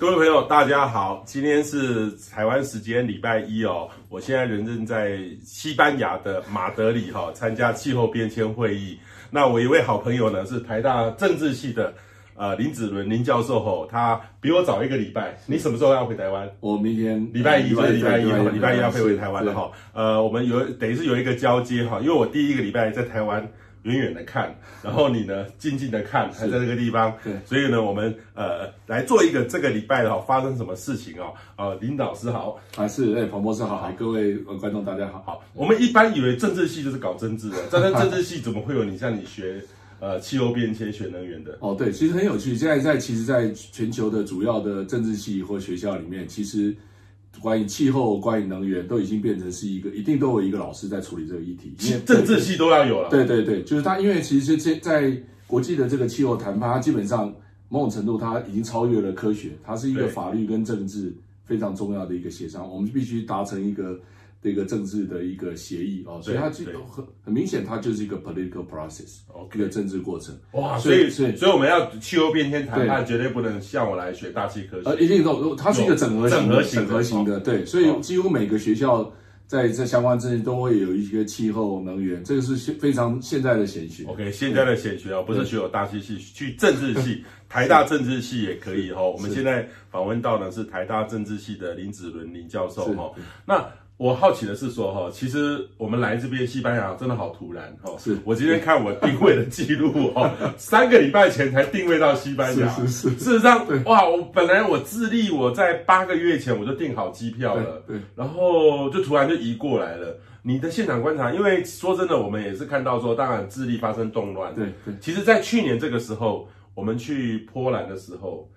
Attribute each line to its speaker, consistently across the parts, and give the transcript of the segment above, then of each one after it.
Speaker 1: 各位朋友，大家好，今天是台湾时间礼拜一哦，我现在人正在西班牙的马德里哈、哦，参加气候变迁会议。那我一位好朋友呢，是台大政治系的呃林子伦林教授吼、哦，他比我早一个礼拜。你什么时候要回台湾？
Speaker 2: 我明天
Speaker 1: 礼拜一，礼拜一，礼拜一，礼拜一要飞回台湾了哈。呃，我们有等于是有一个交接哈，因为我第一个礼拜在台湾。远远的看，然后你呢，静静的看，还在这个地方。对，所以呢，我们呃来做一个这个礼拜的哈，发生什么事情哦？呃，林老师好，
Speaker 2: 啊是，哎，彭博士好，各位观众大家好。
Speaker 1: 好，我们一般以为政治系就是搞政治的，但是政治系怎么会有你像你学呃气候变迁、学能源的？
Speaker 2: 哦，对，其实很有趣。现在在其实，在全球的主要的政治系或学校里面，其实。关于气候、关于能源，都已经变成是一个一定都有一个老师在处理这个议题，因为
Speaker 1: 政治系都要有了。
Speaker 2: 对对对，就是他，因为其实这在国际的这个气候谈判，它基本上某种程度它已经超越了科学，它是一个法律跟政治非常重要的一个协商，我们必须达成一个。这个政治的一个协议哦，所以它就很很明显，它就是一个 political process，okay, 一个政治过程。
Speaker 1: 哇，所以所以所以我们要气候变迁谈判，绝对不能像我来学大气科学。
Speaker 2: 呃，一定都，它是一个整合型的整合型的，对，所以几乎每个学校在这相关政治都会有一些气候能源，这个是非常现在的显学。
Speaker 1: OK，现在的显学哦，不是学有大气系，去政治系，台大政治系也可以哈。我们现在访问到的是台大政治系的林子伦林教授哈，那。我好奇的是说哈，其实我们来这边西班牙真的好突然哈。是我今天看我定位的记录哈，三个礼拜前才定位到西班牙。是是是。事实上，哇，我本来我智利我在八个月前我就订好机票了，对。然后就突然就移过来了。你的现场观察，因为说真的，我们也是看到说，当然智利发生动乱。对对。其实，在去年这个时候，我们去波兰的时候。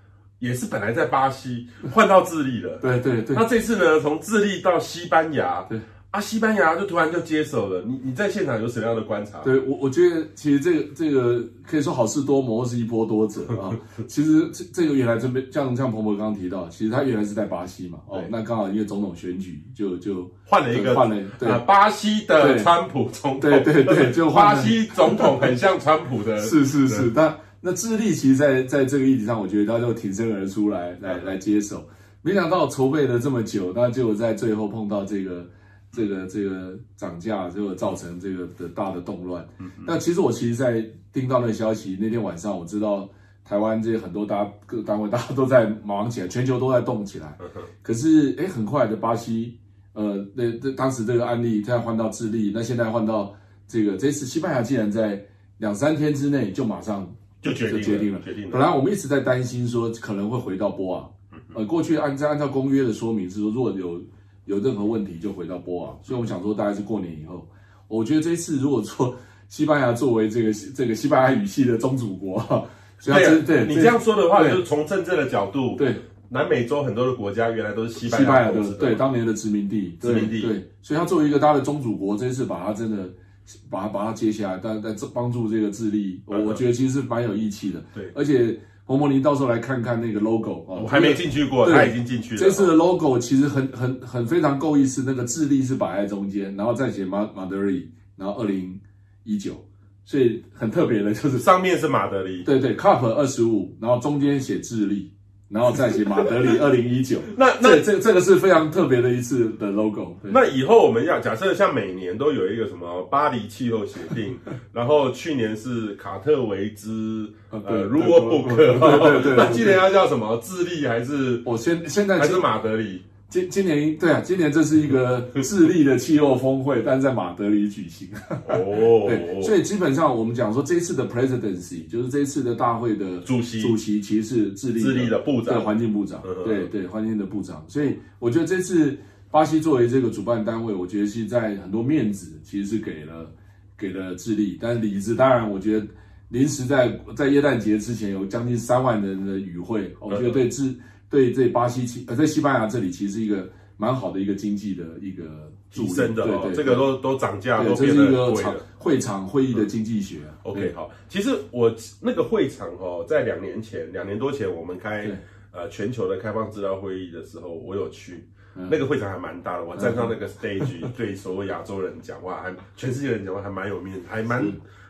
Speaker 1: 也是本来在巴西换到智利了，
Speaker 2: 对对对。
Speaker 1: 那这次呢，从智利到西班牙，对啊，西班牙就突然就接手了。你你在现场有什么样的观察？
Speaker 2: 对我我觉得其实这个这个可以说好事多磨，或是一波多折啊。其实这这个原来这边像像彭博刚刚提到，其实他原来是在巴西嘛，哦，那刚好因为总统选举就就
Speaker 1: 换了一个换了对巴西的川普总统，
Speaker 2: 对对对，就
Speaker 1: 巴西总统很像川普的，
Speaker 2: 是是是，但。那智利其实在，在在这个议题上，我觉得他就挺身而出来，来来接手。没想到筹备了这么久，那就在最后碰到这个这个这个涨价，就造成这个的大的动乱。那其实我其实，在听到那个消息那天晚上，我知道台湾这些很多大家各单位大家都在忙起来，全球都在动起来。可是哎，很快的巴西，呃，那那当时这个案例，再换到智利，那现在换到这个这次西班牙，竟然在两三天之内就马上。
Speaker 1: 就决定，就决定了，决定了。
Speaker 2: 本来我们一直在担心说可能会回到波昂，呃，过去按在按照公约的说明是说，如果有有任何问题就回到波昂。所以我们想说，大概是过年以后。我觉得这一次如果说西班牙作为这个这个西班牙语系的宗主国，
Speaker 1: 所以对你这样说的话，就是从政治的角度，对南美洲很多的国家原来都是西班牙的，
Speaker 2: 对当年的殖民地，
Speaker 1: 殖民地，
Speaker 2: 对，所以他作为一个他的宗主国，这一次把他真的。把它把它接下来，但但这帮助这个智利，我我觉得其实是蛮有义气的。对，而且彭博林到时候来看看那个 logo 啊，
Speaker 1: 我还没进去过，他已经进去了。
Speaker 2: 这次的 logo 其实很很很非常够意思，那个智利是摆在中间，然后再写马马德里，然后二零一九，所以很特别的就是
Speaker 1: 上面是马德里，
Speaker 2: 对对，cup 二十五，然后中间写智利。然后再写马德里二零一九，那那这这个是非常特别的一次的 logo。
Speaker 1: 那以后我们要假设像每年都有一个什么巴黎气候协定，然后去年是卡特维兹呃 Rulebook，对对对，那今年要叫什么？智利还是
Speaker 2: 我现现在
Speaker 1: 还是马德里？
Speaker 2: 今今年对啊，今年这是一个智利的气候峰会，但在马德里举行。哦，对，所以基本上我们讲说，这一次的 presidency 就是这一次的大会的主席，主席其实是智利
Speaker 1: 智利的部长，
Speaker 2: 对环境部长。对对，环境的部长。所以我觉得这次巴西作为这个主办单位，我觉得是在很多面子其实是给了给了智利，但是里子当然，我觉得临时在在耶诞节之前有将近三万人的与会，我觉得对智。对，这巴西其呃，在西班牙这里其实是一个蛮好的一个经济的一个
Speaker 1: 提升的，对对，这个都都涨价，都
Speaker 2: 这是一个场会场会议的经济学。
Speaker 1: OK，好，其实我那个会场哦，在两年前，两年多前我们开呃全球的开放资料会议的时候，我有去，那个会场还蛮大的，我站上那个 stage 对所有亚洲人讲话，还全世界人讲话还蛮有面子，还蛮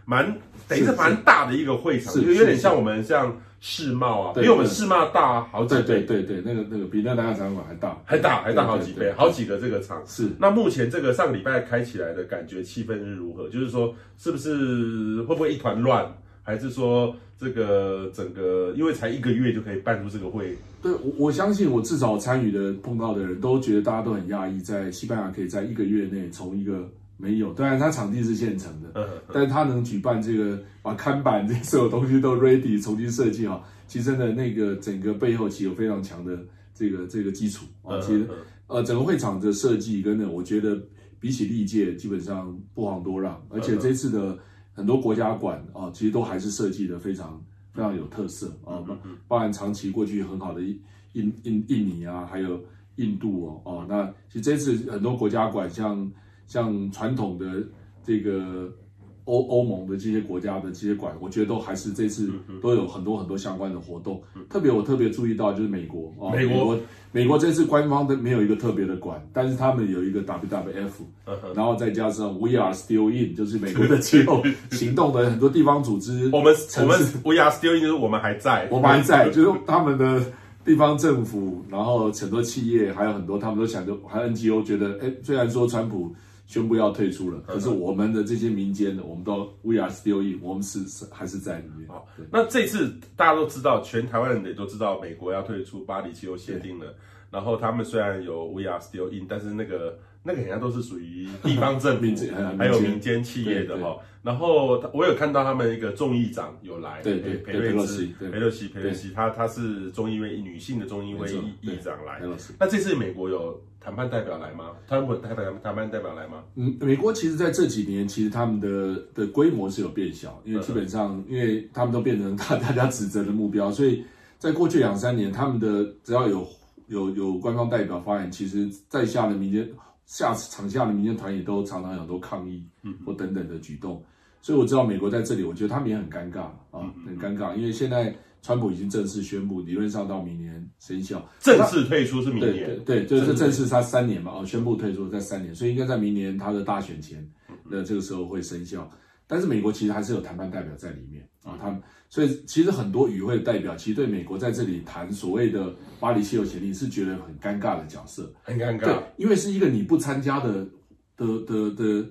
Speaker 1: 蛮等于是蛮大的一个会场，就有点像我们像。世贸啊，比我们世贸大好几倍。
Speaker 2: 对对对，那个那个比那南亚展览馆还大，
Speaker 1: 还大还大好几倍，好几个这个场。
Speaker 2: 是。
Speaker 1: 那目前这个上个礼拜开起来的感觉气氛是如何？就是说，是不是会不会一团乱？还是说这个整个因为才一个月就可以办出这个会？
Speaker 2: 对，我我相信我至少参与的碰到的人都觉得大家都很讶异，在西班牙可以在一个月内从一个没有，当然它场地是现成的，嗯嗯、但是它能举办这个把看板 这些所有东西都 ready 重新设计好，其实真的那个整个背后其实有非常强的这个这个基础啊。其实呃整个会场的设计跟呢，我觉得比起历届基本上不遑多让，而且这次的。很多国家馆啊，其实都还是设计的非常非常有特色啊，包含长期过去很好的印印印尼啊，还有印度哦哦，那其实这次很多国家馆像像传统的这个。欧欧盟的这些国家的这些馆，我觉得都还是这次都有很多很多相关的活动。特别我特别注意到就是美国啊，美国美国这次官方的没有一个特别的馆，但是他们有一个 WWF，然后再加上 We Are Still In，就是美国的 气候行动的很多地方组织。
Speaker 1: 我们我们 We Are Still In 就是我们还在，
Speaker 2: 我们还在，就是他们的地方政府，然后很多企业，还有很多他们都想着，还有 NGO 觉得，哎，虽然说川普。宣布要退出了，可是我们的这些民间的，我们都 We are still in，我们是是还是在里面。好，
Speaker 1: 那这次大家都知道，全台湾人也都知道，美国要退出巴黎气候协定了。然后他们虽然有 We are still in，但是那个那个好像都是属于地方政府 还有民间企业的哈。然后我有看到他们一个众议长有来，
Speaker 2: 对对，
Speaker 1: 裴瑞兹，裴洛西，裴洛西，他他是众议院女性的众议院议议长来。那这次美国有谈判代表来吗？谈判谈判谈判代表来吗？
Speaker 2: 嗯，美国其实在这几年，其实他们的的规模是有变小，因为基本上，因为他们都变成大大家指责的目标，所以在过去两三年，他们的只要有。有有官方代表发言，其实在下的民间下场下的民间团也都常常有很多抗议，嗯，或等等的举动，所以我知道美国在这里，我觉得他们也很尴尬啊，很尴尬，因为现在川普已经正式宣布，理论上到明年生效，
Speaker 1: 正式退出是明年，
Speaker 2: 对对，对，就是正式。他三年嘛，哦，宣布退出在三年，所以应该在明年他的大选前那这个时候会生效。但是美国其实还是有谈判代表在里面啊，他们所以其实很多与会的代表其实对美国在这里谈所谓的巴黎气候协定是觉得很尴尬的角色，
Speaker 1: 很尴尬，
Speaker 2: 对，因为是一个你不参加的的的的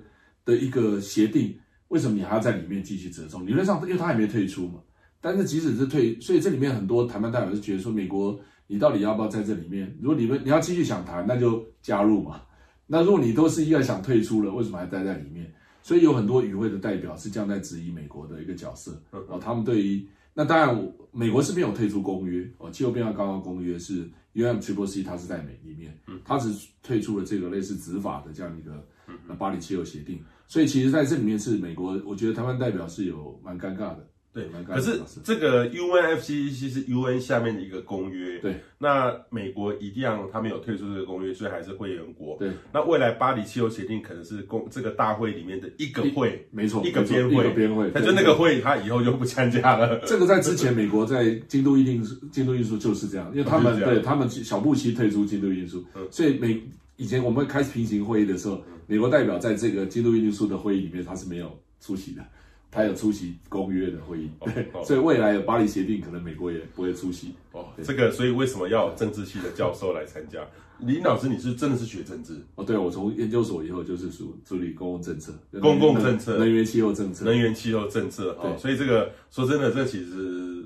Speaker 2: 的一个协定，为什么你还要在里面继续折中？理论上，因为他还没退出嘛。但是即使是退，所以这里面很多谈判代表是觉得说，美国你到底要不要在这里面？如果你们你要继续想谈，那就加入嘛。那如果你都是一个想退出了，为什么还待在里面？所以有很多与会的代表是这样在质疑美国的一个角色，哦，他们对于那当然，美国是没有退出公约哦，气候变化高峰公约是 UNFCCC，它是在美里面，它只退出了这个类似执法的这样一个巴黎气候协定，所以其实在这里面是美国，我觉得台湾代表是有蛮尴尬的。对，
Speaker 1: 可是这个 UNFCCC 是 UN 下面的一个公约。对，那美国一定要他们有退出这个公约，所以还是会员国。对，那未来巴黎气候协定可能是公这个大会里面的一个会，
Speaker 2: 没错，
Speaker 1: 一个边会，
Speaker 2: 一个边会。
Speaker 1: 他就那个会，他以后就不参加了。
Speaker 2: 这个在之前美国在京都议定京都议定书就是这样，因为他们对他们小布希退出京都议定书，所以美以前我们开始平行会议的时候，美国代表在这个京都议定书的会议里面他是没有出席的。他有出席公约的会议，对，所以未来有巴黎协定，可能美国也不会出席。
Speaker 1: 哦，这个，所以为什么要政治系的教授来参加？林老师，你是真的是学政治？
Speaker 2: 哦，对，我从研究所以后就是属处理公共政策、
Speaker 1: 公共政策、
Speaker 2: 能源气候政策、
Speaker 1: 能源气候政策。对，所以这个说真的，这其实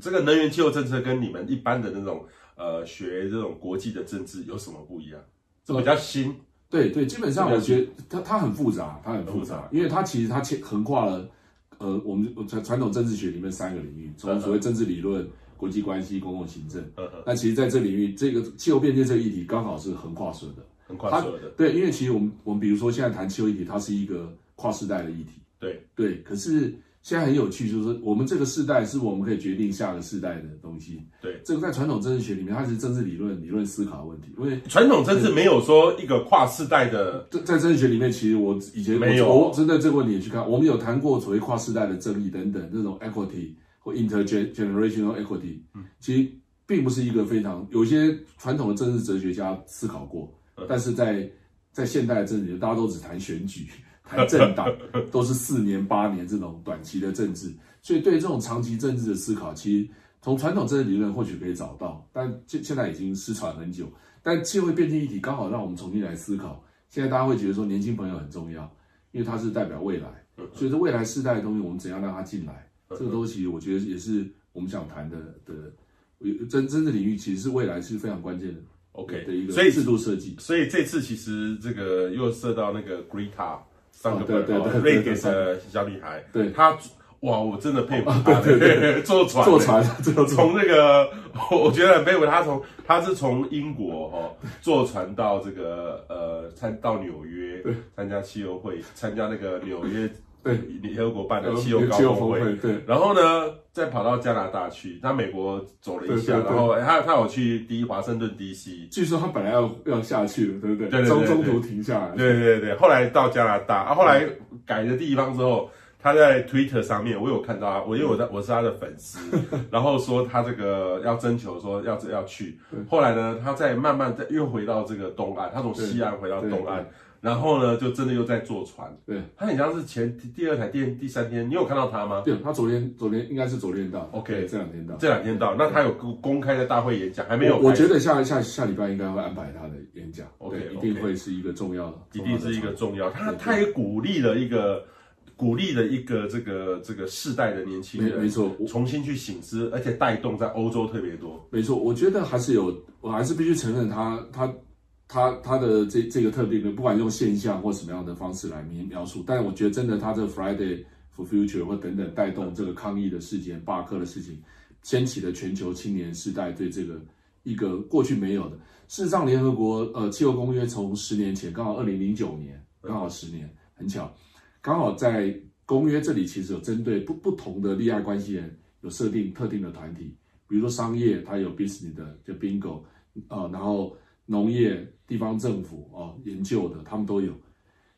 Speaker 1: 这个能源气候政策跟你们一般的那种呃学这种国际的政治有什么不一样？这比较新。
Speaker 2: 对对，基本上我觉得它它很复杂，它很复杂，因为它其实它横横跨了。呃，我们传传统政治学里面三个领域，从所谓政治理论、国际关系、公共行政。那其实在这领域，这个气候变迁这个议题刚好是横跨所有的，
Speaker 1: 横跨所有的。
Speaker 2: 对，因为其实我们我们比如说现在谈气候议题，它是一个跨世代的议题。
Speaker 1: 对
Speaker 2: 对，可是。现在很有趣，就是我们这个世代是我们可以决定下个世代的东西。
Speaker 1: 对，
Speaker 2: 这个在传统政治学里面，它是政治理论、理论思考的问题。因为
Speaker 1: 传统政治没有说一个跨世代的。
Speaker 2: 在在政治学里面，其实我以前
Speaker 1: 没有
Speaker 2: 我针对这个问题也去看，我们有谈过所谓跨世代的正义等等这种 equity 或 intergenerational equity，嗯，其实并不是一个非常有些传统的政治哲学家思考过，但是在在现代的政治，大家都只谈选举。政党都是四年八年这种短期的政治，所以对这种长期政治的思考，其实从传统政治理论或许可以找到，但现现在已经失传很久。但气候变迁议题刚好让我们重新来思考。现在大家会觉得说年轻朋友很重要，因为他是代表未来，所以说未来世代的东西我们怎样让他进来？这个东西我觉得也是我们想谈的的真真正领域，其实是未来是非常关键的。OK 的一个制度设计。
Speaker 1: 所以这次其实这个又涉到那个 Greta 桑格本，瑞典的小女孩，
Speaker 2: 对。
Speaker 1: 她。哇，我真的佩服他，对对对，坐船，
Speaker 2: 坐船，
Speaker 1: 从那个，我觉得很佩服他，从他是从英国哦坐船到这个呃参到纽约参加汽油会，参加那个纽约对联合国办的气候高峰会，对，然后呢再跑到加拿大去，他美国走了一下，然后他他有去第一华盛顿 DC，
Speaker 2: 据说他本来要要下去了，对不对？中中途停下来，
Speaker 1: 对对对，后来到加拿大，啊，后来改的地方之后。他在 Twitter 上面，我有看到他，我因为我在我是他的粉丝，然后说他这个要征求说要要去，后来呢，他再慢慢再又回到这个东岸，他从西岸回到东岸，然后呢，就真的又在坐船。对，他很像是前第二台第第三天，你有看到他吗？
Speaker 2: 对，他昨天昨天应该是昨天到，OK，这两天到，
Speaker 1: 这两天到。那他有公公开的大会演讲还没有？
Speaker 2: 我觉得下下下礼拜应该会安排他的演讲，OK，一定会是一个重要的，
Speaker 1: 一定是一个重要。他他也鼓励了一个。鼓励了一个这个这个世代的年轻人，
Speaker 2: 没错，
Speaker 1: 重新去醒思，而且带动在欧洲特别多。
Speaker 2: 没错，我觉得还是有，我还是必须承认他他他他的这这个特定的，不管用现象或什么样的方式来描描述，但我觉得真的他这个 Friday for Future 或等等带动这个抗议的事件、罢课的事情，掀起了全球青年世代对这个一个过去没有的。事实上，联合国呃气候公约从十年前，刚好二零零九年，刚好十年，很巧。刚好在公约这里，其实有针对不不同的利害关系人，有设定特定的团体，比如说商业，它有 business 的，就 bingo，呃，然后农业、地方政府啊、呃，研究的，他们都有。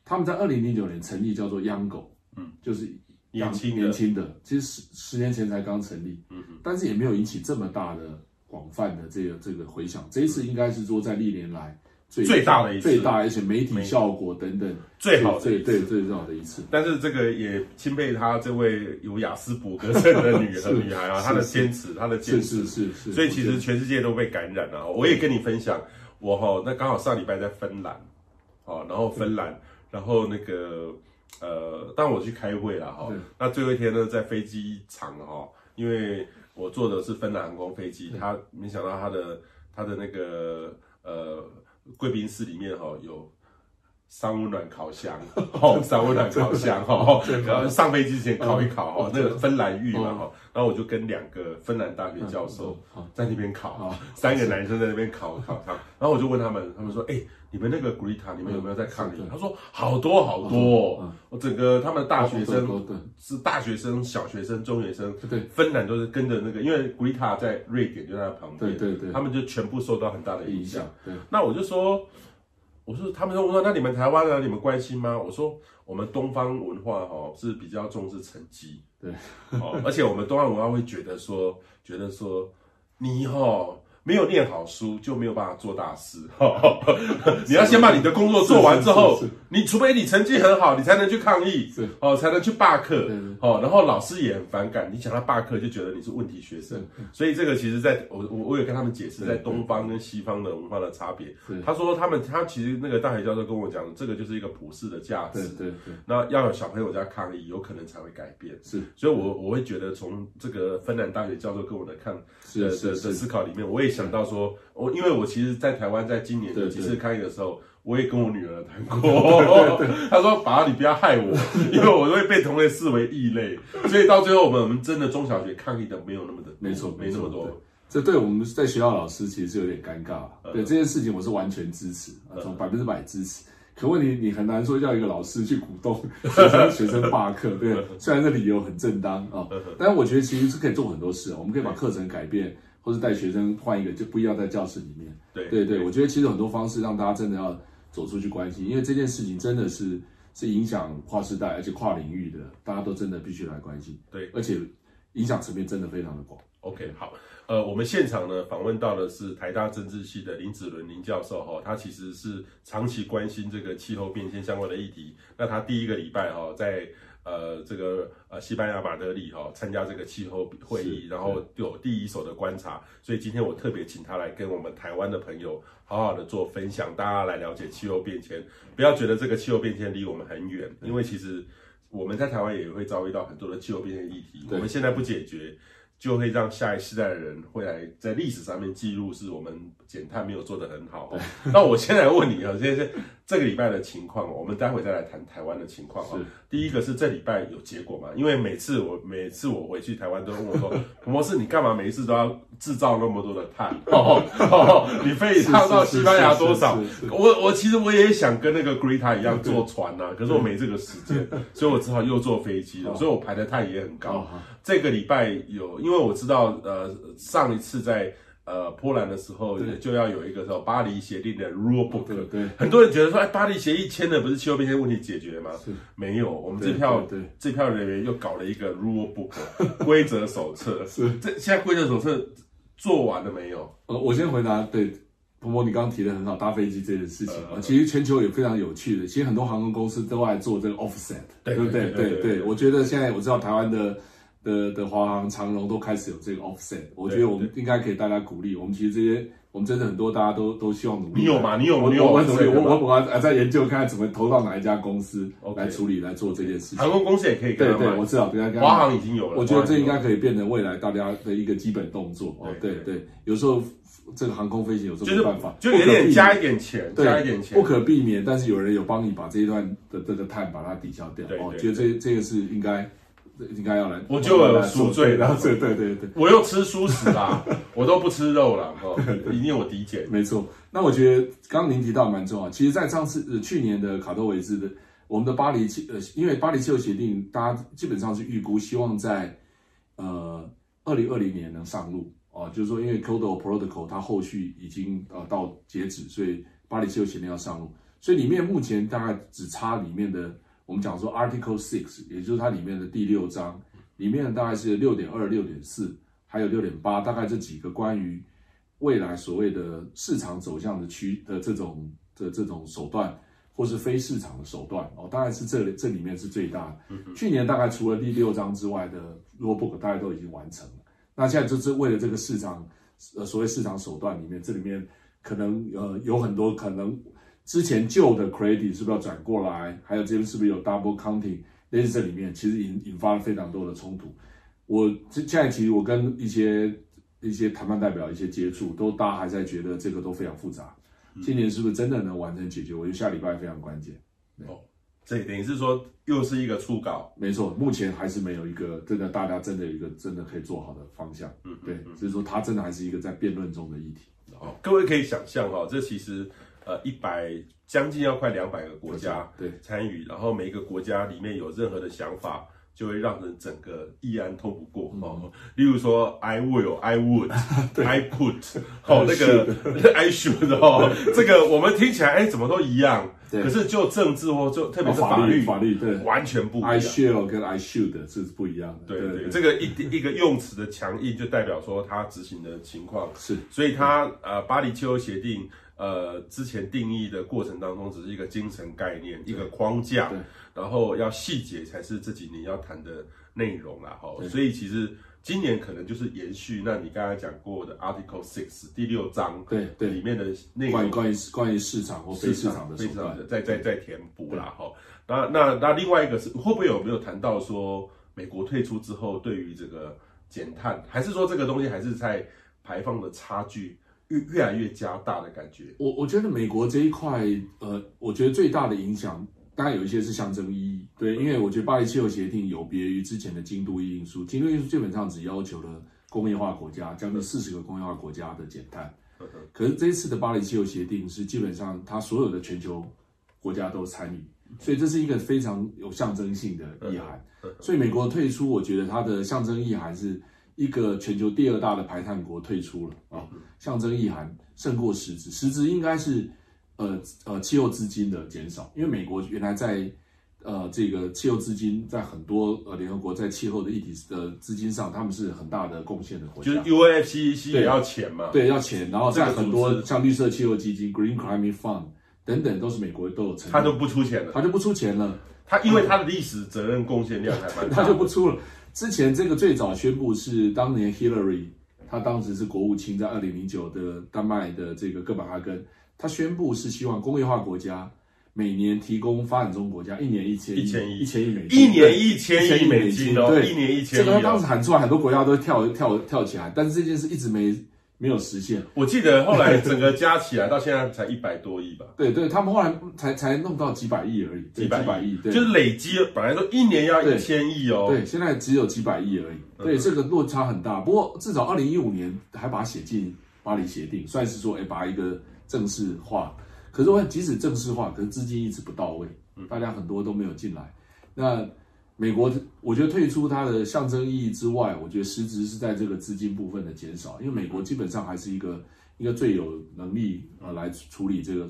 Speaker 2: 他们在二零零九年成立，叫做 Young 嗯，就是
Speaker 1: 年轻
Speaker 2: 年轻的，其实十十年前才刚成立，嗯嗯，但是也没有引起这么大的广泛的这个这个回响。这一次应该是说在历年来。最，
Speaker 1: 最大的一次，
Speaker 2: 最大而且媒体效果等等，
Speaker 1: 最好最
Speaker 2: 最对最重要的一次。
Speaker 1: 但是这个也钦佩他这位有雅斯伯格症的女和女孩啊，她的坚持，她的坚持
Speaker 2: 是是是。
Speaker 1: 所以其实全世界都被感染了。我也跟你分享，我哈那刚好上礼拜在芬兰，哦，然后芬兰，然后那个呃，当我去开会了哈，那最后一天呢，在飞机场哈，因为我坐的是芬兰航空飞机，他没想到他的他的那个呃。贵宾室里面哈有三温暖烤箱，哦，三温暖烤箱哈，然后上飞机之前烤一烤哈，那个芬兰浴嘛哈，然后我就跟两个芬兰大学教授在那边烤，三个男生在那边烤烤汤，然后我就问他们，他们说，哎，你们那个 Greta，你们有没有在抗议？他说好多好多，我整个他们大学生是大学生、小学生、中学生，对，芬兰都是跟着那个，因为 Greta 在瑞典就在旁边，对对对，他们就全部受到很大的影响。对，那我就说。我说，他们说，我说，那你们台湾呢？你们关心吗？我说，我们东方文化哈是比较重视成绩，对，哦，而且我们东方文化会觉得说，觉得说，你哈。没有念好书就没有办法做大事。你要先把你的工作做完之后，你除非你成绩很好，你才能去抗议，哦，才能去罢课，哦，然后老师也很反感，你讲他罢课就觉得你是问题学生。所以这个其实在我我我有跟他们解释，在东方跟西方的文化的差别。他说他们他其实那个大学教授跟我讲，这个就是一个普世的价值。对对对。那要有小朋友在抗议，有可能才会改变。是。所以我我会觉得从这个芬兰大学教授跟我的看的的的思考里面，我也。想到说，我因为我其实，在台湾，在今年的几次抗议的时候，我也跟我女儿谈过。她说：“爸，你不要害我，因为我会被同类视为异类。”所以到最后，我们我们真的中小学抗议的没有那么的，没错，没那么多。
Speaker 2: 这对我们在学校老师其实是有点尴尬。对这件事情，我是完全支持，从百分之百支持。可问题，你很难说叫一个老师去鼓动学生学生罢课。对，虽然这理由很正当啊，但是我觉得其实是可以做很多事。我们可以把课程改变。或是带学生换一个，就不要在教室里面。对对对，我觉得其实很多方式让大家真的要走出去关心，因为这件事情真的是是影响跨世代而且跨领域的，大家都真的必须来关心。对，而且影响层面真的非常的广。
Speaker 1: OK，好，呃，我们现场呢访问到的是台大政治系的林子伦林教授哈，他其实是长期关心这个气候变迁相关的议题。那他第一个礼拜哈在。呃这个呃西班牙马德里哈、哦、参加这个气候会议，然后有第一手的观察，所以今天我特别请他来跟我们台湾的朋友好好的做分享，大家来了解气候变迁，不要觉得这个气候变迁离我们很远，因为其实我们在台湾也会遭遇到很多的气候变迁议题，我们现在不解决。就会让下一世代的人会来在历史上面记录，是我们减碳没有做得很好。那我先来问你啊，现在这个礼拜的情况，我们待会再来谈台湾的情况啊。第一个是这礼拜有结果嘛？因为每次我每次我回去台湾都问我说，彭 博士，你干嘛每一次都要制造那么多的碳？哦哦、你飞一趟到西班牙多少？我我其实我也想跟那个 Greta 一样坐船啊，可是我没这个时间，所以我只好又坐飞机了，所以我排的碳也很高。这个礼拜有，因为我知道，呃，上一次在呃波兰的时候，就要有一个叫巴黎协定的 rule book，对，对，很多人觉得说，哎，巴黎协议签的不是气候变迁问题解决吗？是，没有，我们这票对，对，这票人员又搞了一个 rule book 规则手册，是，这现在规则手册做完了没有？
Speaker 2: 呃，我先回答，对，鹏鹏，你刚刚提的很好，搭飞机这件事情其实全球也非常有趣的，其实很多航空公司都爱做这个 offset，对不对？对对，我觉得现在我知道台湾的。的的华航、长荣都开始有这个 offset，我觉得我们应该可以大家鼓励。我们其实这些，我们真的很多大家都都希望努力。
Speaker 1: 你有吗？你有吗？你有？
Speaker 2: 我努力，我我我还在研究看看怎么投到哪一家公司来处理来做这件事情。
Speaker 1: 航空公司也可以。
Speaker 2: 对对，我知道，跟他
Speaker 1: 华航已经有了。
Speaker 2: 我觉得这应该可以变成未来大家的一个基本动作。哦，对对，有时候这个航空飞行有时候没办法，
Speaker 1: 就有点加一点钱，加一点钱，
Speaker 2: 不可避免。但是有人有帮你把这一段的这个碳把它抵消掉。哦，觉得这这个是应该。应该要来，
Speaker 1: 我就有赎罪，然后
Speaker 2: 对对对对，
Speaker 1: 我又吃素食啦，我都不吃肉了，哦，一定我抵减。
Speaker 2: 没错，那我觉得刚刚您提到蛮重要，其实，在上次呃去年的卡多维兹的我们的巴黎气呃，因为巴黎气候协定，大家基本上是预估希望在呃二零二零年能上路哦，就是说因为 Kyoto Protocol 它后续已经呃到截止，所以巴黎气候协定要上路，所以里面目前大概只差里面的。我们讲说 Article Six，也就是它里面的第六章，里面大概是六点二、六点四，还有六点八，大概这几个关于未来所谓的市场走向的区的这种的这种手段，或是非市场的手段哦，当然是这里这里面是最大的。去年大概除了第六章之外的 Rulebook 大概都已经完成了。那现在就是为了这个市场，呃，所谓市场手段里面，这里面可能呃有很多可能。之前旧的 credit 是不是要转过来？还有这边是不是有 double counting？那这里面其实引引发了非常多的冲突。我现在其实我跟一些一些谈判代表一些接触，都大家还在觉得这个都非常复杂。今年是不是真的能完成解决？我觉得下礼拜非常关键。
Speaker 1: 哦，这等于是说又是一个初稿。
Speaker 2: 没错，目前还是没有一个真的大家真的有一个真的可以做好的方向。嗯，对，所以说它真的还是一个在辩论中的议题。
Speaker 1: 哦，各位可以想象哈，这其实。呃，一百将近要快两百个国家对参与，然后每一个国家里面有任何的想法，就会让人整个议案通不过哦、嗯。例如说，I will, I would, I put，哦，那个 I should 哦，这个我们听起来哎，怎么都一样，可是就政治或就特别是法律，
Speaker 2: 法律对
Speaker 1: 完全不一样。
Speaker 2: I shall 跟 I should 是不一样的。
Speaker 1: 对对，对，对，这个一一个用词的强硬，就代表说它执行的情况是，所以它呃，巴黎气候协定。呃，之前定义的过程当中，只是一个精神概念，一个框架，然后要细节才是这几年要谈的内容啦。哈，所以其实今年可能就是延续，那你刚才讲过的 Article Six 第六章，对对，里面的内容。
Speaker 2: 关于关于市场或非市场的市场
Speaker 1: 的，再再再填补啦。哈，那那那另外一个是会不会有没有谈到说美国退出之后，对于这个减碳，还是说这个东西还是在排放的差距？越越来越加大的感觉。
Speaker 2: 我我觉得美国这一块，呃，我觉得最大的影响，当然有一些是象征意义，对，因为我觉得巴黎气候协定有别于之前的京都议定书，京都议定书基本上只要求了工业化国家将近四十个工业化国家的减碳，可是这一次的巴黎气候协定是基本上它所有的全球国家都参与，所以这是一个非常有象征性的意涵。所以美国退出，我觉得它的象征意涵是。一个全球第二大的排碳国退出了啊，象征意涵胜过实质，实质应该是呃呃气候资金的减少，因为美国原来在呃这个气候资金在很多呃联合国在气候的议题的资金上，他们是很大的贡献的国家，
Speaker 1: 就是 UNFCCC 也要钱嘛，
Speaker 2: 对，要钱，然后在很多像绿色气候基金 Green Climate Fund 等等，都是美国都有成，
Speaker 1: 他都不出钱了，
Speaker 2: 他就不出钱了。
Speaker 1: 他因为他的历史责任贡献量还蛮大，
Speaker 2: 他就不出了。之前这个最早宣布是当年 Hillary，他当时是国务卿，在二零零九的丹麦的这个哥本哈根，他宣布是希望工业化国家每年提供发展中国家一年一千亿，
Speaker 1: 一千亿，
Speaker 2: 一千亿美金，
Speaker 1: 一年一千亿美金哦，
Speaker 2: 对，
Speaker 1: 一年一千亿。
Speaker 2: 这个他当时喊出来，很多国家都跳跳跳起来，但是这件事一直没。没有实现，
Speaker 1: 我记得后来整个加起来到现在才一百多亿吧。
Speaker 2: 对对，他们后来才才弄到几百亿而已，几百亿，对，
Speaker 1: 就是累积，本来说一年要一千亿哦，
Speaker 2: 对，现在只有几百亿而已，对，这个落差很大。不过至少二零一五年还把它写进巴黎协定，算是说，哎，把一个正式化。可是我即使正式化，可是资金一直不到位，大家很多都没有进来。那。美国，我觉得退出它的象征意义之外，我觉得实质是在这个资金部分的减少，因为美国基本上还是一个一个最有能力呃来处理这个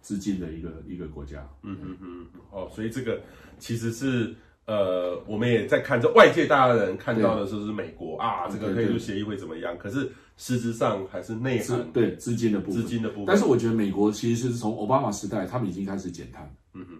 Speaker 2: 资金的一个一个国家。
Speaker 1: 嗯嗯嗯，哦，所以这个其实是呃，我们也在看这外界大家人看到的时候是美国啊，这个退出协议会怎么样？可是实质上还是内涵
Speaker 2: 对资金的部分，
Speaker 1: 资金的部分。
Speaker 2: 但是我觉得美国其实是从奥巴马时代，他们已经开始减碳。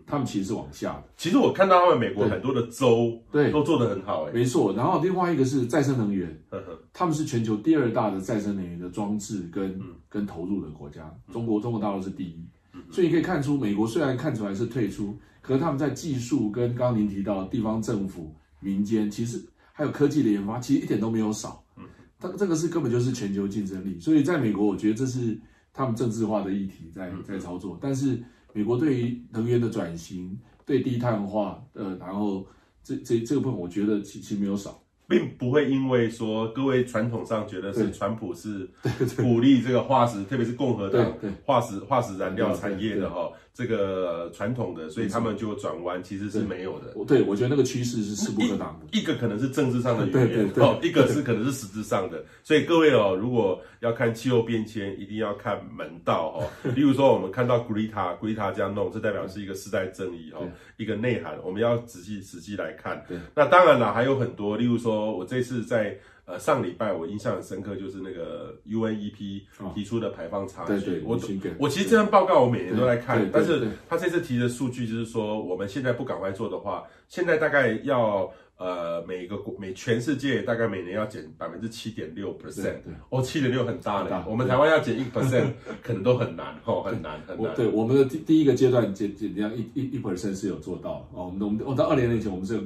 Speaker 2: 他们其实是往下的。
Speaker 1: 其实我看到他们美国很多的州，对，都做得很好，欸，哎，
Speaker 2: 没错。然后另外一个是再生能源，呵呵，他们是全球第二大的再生能源的装置跟、嗯、跟投入的国家。中国中国大陆是第一，嗯，所以你可以看出，美国虽然看出来是退出，可是他们在技术跟刚刚您提到的地方政府、民间，其实还有科技的研发，其实一点都没有少。嗯，它这个是根本就是全球竞争力。所以在美国，我觉得这是他们政治化的议题在在操作，但是。美国对于能源的转型，对低碳化，呃，然后这这这个部分，我觉得其其实没有少。
Speaker 1: 并不会因为说各位传统上觉得是川普是 鼓励这个化石，特别是共和党化石化石燃料产业的哈，这个传统的，所以他们就转弯，其实是没有的。
Speaker 2: 对，我觉得那个趋势是势不可挡的。
Speaker 1: 一个可能是政治上的原因哦，一个是可能是实质上的。所以各位哦，如果要看气候变迁，一定要看门道哦。例如说，我们看到 Greta Greta 这样弄，这代表是一个世代正义哦，一个内涵，我们要仔细仔细来看。那当然了，还有很多，例如说。我这次在呃上礼拜，我印象很深刻，就是那个 UNEP 提出的排放差距。哦、对对，我我其实这份报告我每年都在看，但是他这次提的数据就是说，我们现在不赶快做的话，现在大概要呃每一个国每全世界大概每年要减百分之七点六 percent。哦，七点六很大的，我们台湾要减一 percent 可能都很难哦，很难很难。
Speaker 2: 对，我们的第第一个阶段减减掉一一一 percent 是有做到哦，我们我们我到二零年前我们是。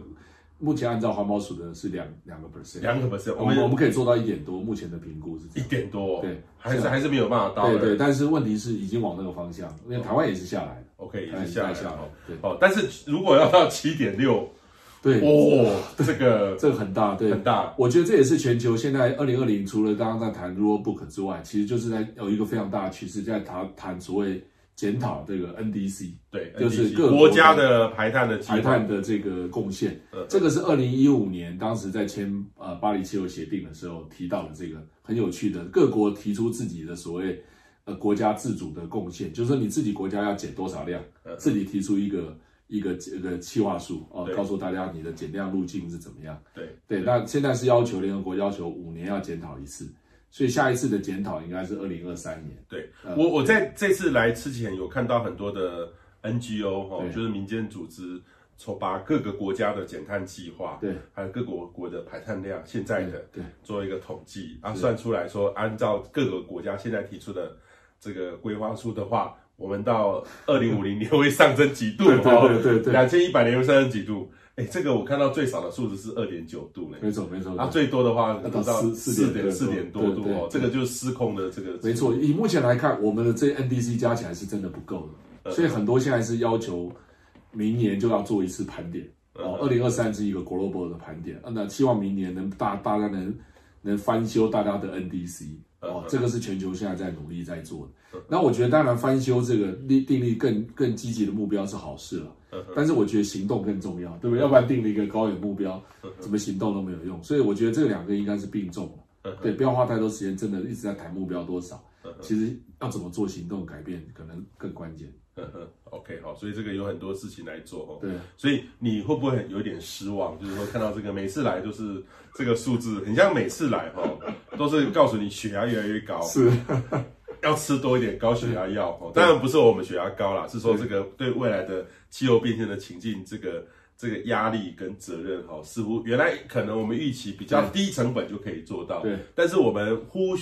Speaker 2: 目前按照环保署的是两两个 percent，
Speaker 1: 两个 percent，
Speaker 2: 我们我们可以做到一点多。目前的评估是
Speaker 1: 一点多，
Speaker 2: 对，
Speaker 1: 还是还是没有办法到。
Speaker 2: 对对，但是问题是已经往那个方向，因为台湾也是下来
Speaker 1: ，OK，也是下来下来。对，哦，但是如果要到七点六，
Speaker 2: 对，
Speaker 1: 哦，这个
Speaker 2: 这个很大，对，
Speaker 1: 很大。
Speaker 2: 我觉得这也是全球现在二零二零除了刚刚在谈 rule book 之外，其实就是在有一个非常大的趋势，在谈谈所谓。检讨这个 NDC，
Speaker 1: 对，
Speaker 2: 就是各
Speaker 1: 国家的排碳的
Speaker 2: 排碳的这个贡献。这个是二零一五年当时在签呃巴黎气候协定的时候提到的这个很有趣的，各国提出自己的所谓呃国家自主的贡献，就是说你自己国家要减多少量，自己提出一个一个一个计划数哦，告诉大家你的减量路径是怎么样。
Speaker 1: 对
Speaker 2: 对，那现在是要求联合国要求五年要检讨一次。所以下一次的检讨应该是二零二三年。
Speaker 1: 对，我我在这次来之前有看到很多的 NGO 哈，就是民间组织，从把各个国家的减碳计划，对，还有各国国的排碳量，现在的对，做一个统计，啊，算出来说，按照各个国家现在提出的这个规划书的话，我们到二零五零年会上升几度？
Speaker 2: 对对对对，
Speaker 1: 两千一百年会上升几度？哎，这个我看到最少的数值是二点九度呢。
Speaker 2: 没错没错，
Speaker 1: 啊，最多的话到四四点四点多度哦，这个就是失控的这个。
Speaker 2: 没错，以目前来看，我们的这 NDC 加起来是真的不够的，所以很多现在是要求明年就要做一次盘点哦，二零二三是一个 global 的盘点，那希望明年能大大家能能翻修大家的 NDC 哦，这个是全球现在在努力在做的。那我觉得当然翻修这个立定立更更积极的目标是好事了。但是我觉得行动更重要，对不对？要不然定了一个高远目标，怎么行动都没有用。所以我觉得这两个应该是并重的，对，不要花太多时间，真的一直在谈目标多少。其实要怎么做行动改变，可能更关键。
Speaker 1: OK，好，所以这个有很多事情来做哦。对，所以你会不会有点失望？就是说看到这个每次来都是这个数字，很像每次来哈，都是告诉你血压越来越高。
Speaker 2: 是。
Speaker 1: 要吃多一点高血压药哦。当然不是我们血压高啦，是说这个对未来的气候变迁的情境，这个这个压力跟责任哈，似乎原来可能我们预期比较低成本就可以做到，对，但是我们忽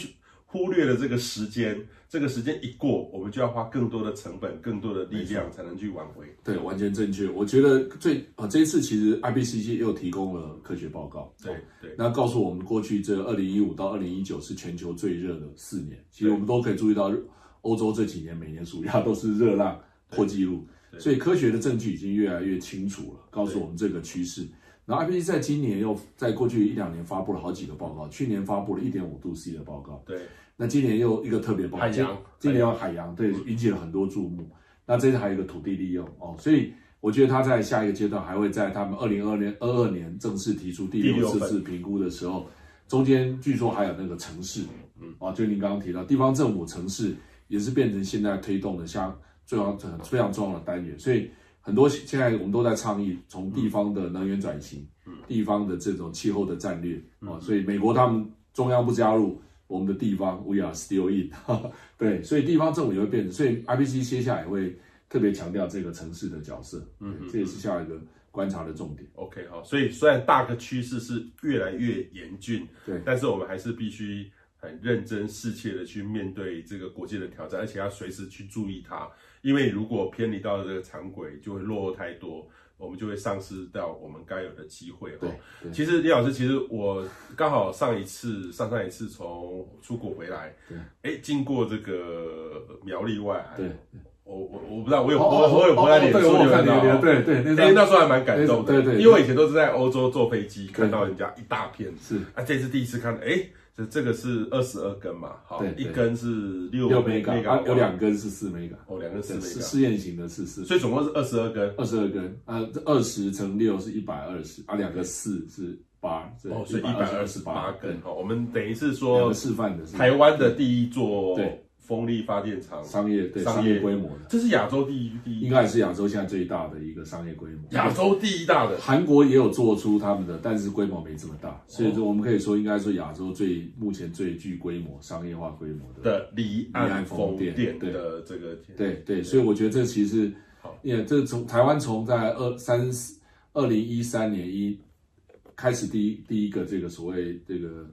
Speaker 1: 忽略了这个时间。这个时间一过，我们就要花更多的成本、更多的力量才能去挽回。
Speaker 2: 对，完全正确。我觉得最啊，这一次其实 IPCC 又提供了科学报告，
Speaker 1: 对对，
Speaker 2: 那告诉我们过去这二零一五到二零一九是全球最热的四年。其实我们都可以注意到，欧洲这几年每年暑假都是热浪破纪录，所以科学的证据已经越来越清楚了，告诉我们这个趋势。然后 IPCC 在今年又在过去一两年发布了好几个报告，去年发布了一点五度 C 的报告，
Speaker 1: 对。
Speaker 2: 那今年又一个特别报告，
Speaker 1: 海洋，
Speaker 2: 今年有海洋，对，引起了很多注目。那这次还有一个土地利用哦，所以我觉得他在下一个阶段还会在他们二零二年二二年正式提出第六次评估的时候，中间据说还有那个城市，嗯，哦，就您刚刚提到地方政府城市也是变成现在推动的像重要很非常重要的单元，所以很多现在我们都在倡议从地方的能源转型，嗯，地方的这种气候的战略啊，所以美国他们中央不加入。我们的地方，We are still in，对，所以地方政府也会变成，所以 IPCC 接下来也会特别强调这个城市的角色，嗯，这也是下一个观察的重点。
Speaker 1: OK，好，所以虽然大个趋势是越来越严峻，
Speaker 2: 对，
Speaker 1: 但是我们还是必须很认真、适切的去面对这个国际的挑战，而且要随时去注意它，因为如果偏离到了这个常轨，就会落后太多。我们就会丧失掉我们该有的机会。对，其实李老师，其实我刚好上一次、上上一次从出国回来，哎，经过这个苗栗外海，
Speaker 2: 对，
Speaker 1: 我我我不知道，我有我我有回来脸书有看到，
Speaker 2: 对对，
Speaker 1: 哎，那时候还蛮感动的，对对，因为我以前都是在欧洲坐飞机看到人家一大片，
Speaker 2: 是
Speaker 1: 啊，这次第一次看，哎。这这个是二十二根嘛？好，一根是六
Speaker 2: 六 mega，有两根是四 mega，
Speaker 1: 哦，两根四 mega，
Speaker 2: 试验型的是四，
Speaker 1: 所以总共是二十二根，
Speaker 2: 二十二根，啊，这二十乘六是一百二十，啊，两个四是八，
Speaker 1: 哦，所以一百二十八根，好，我们等于是说
Speaker 2: 示范的，
Speaker 1: 台湾的第一座，对。风力发电厂
Speaker 2: 商业对商业规模的，
Speaker 1: 这是亚洲第一第一，
Speaker 2: 应该也是亚洲现在最大的一个商业规模。
Speaker 1: 亚洲第一大的，
Speaker 2: 韩国也有做出他们的，但是规模没这么大，所以说我们可以说，应该说亚洲最目前最具规模商业化规模的
Speaker 1: 的离岸风电的这个，
Speaker 2: 对对，所以我觉得这其实，因为这从台湾从在二三四二零一三年一开始第一第一个这个所谓这个。